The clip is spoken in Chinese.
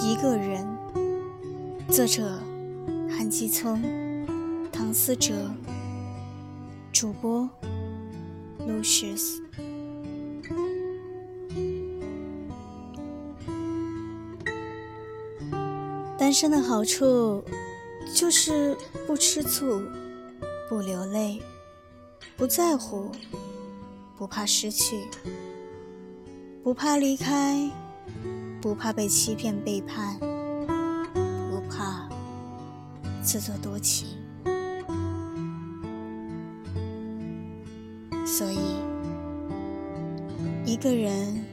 一个人，作者：韩继聪、唐思哲，主播：Lucius。单身的好处就是不吃醋，不流泪，不在乎，不怕失去，不怕离开。不怕被欺骗背叛，不怕自作多情，所以一个人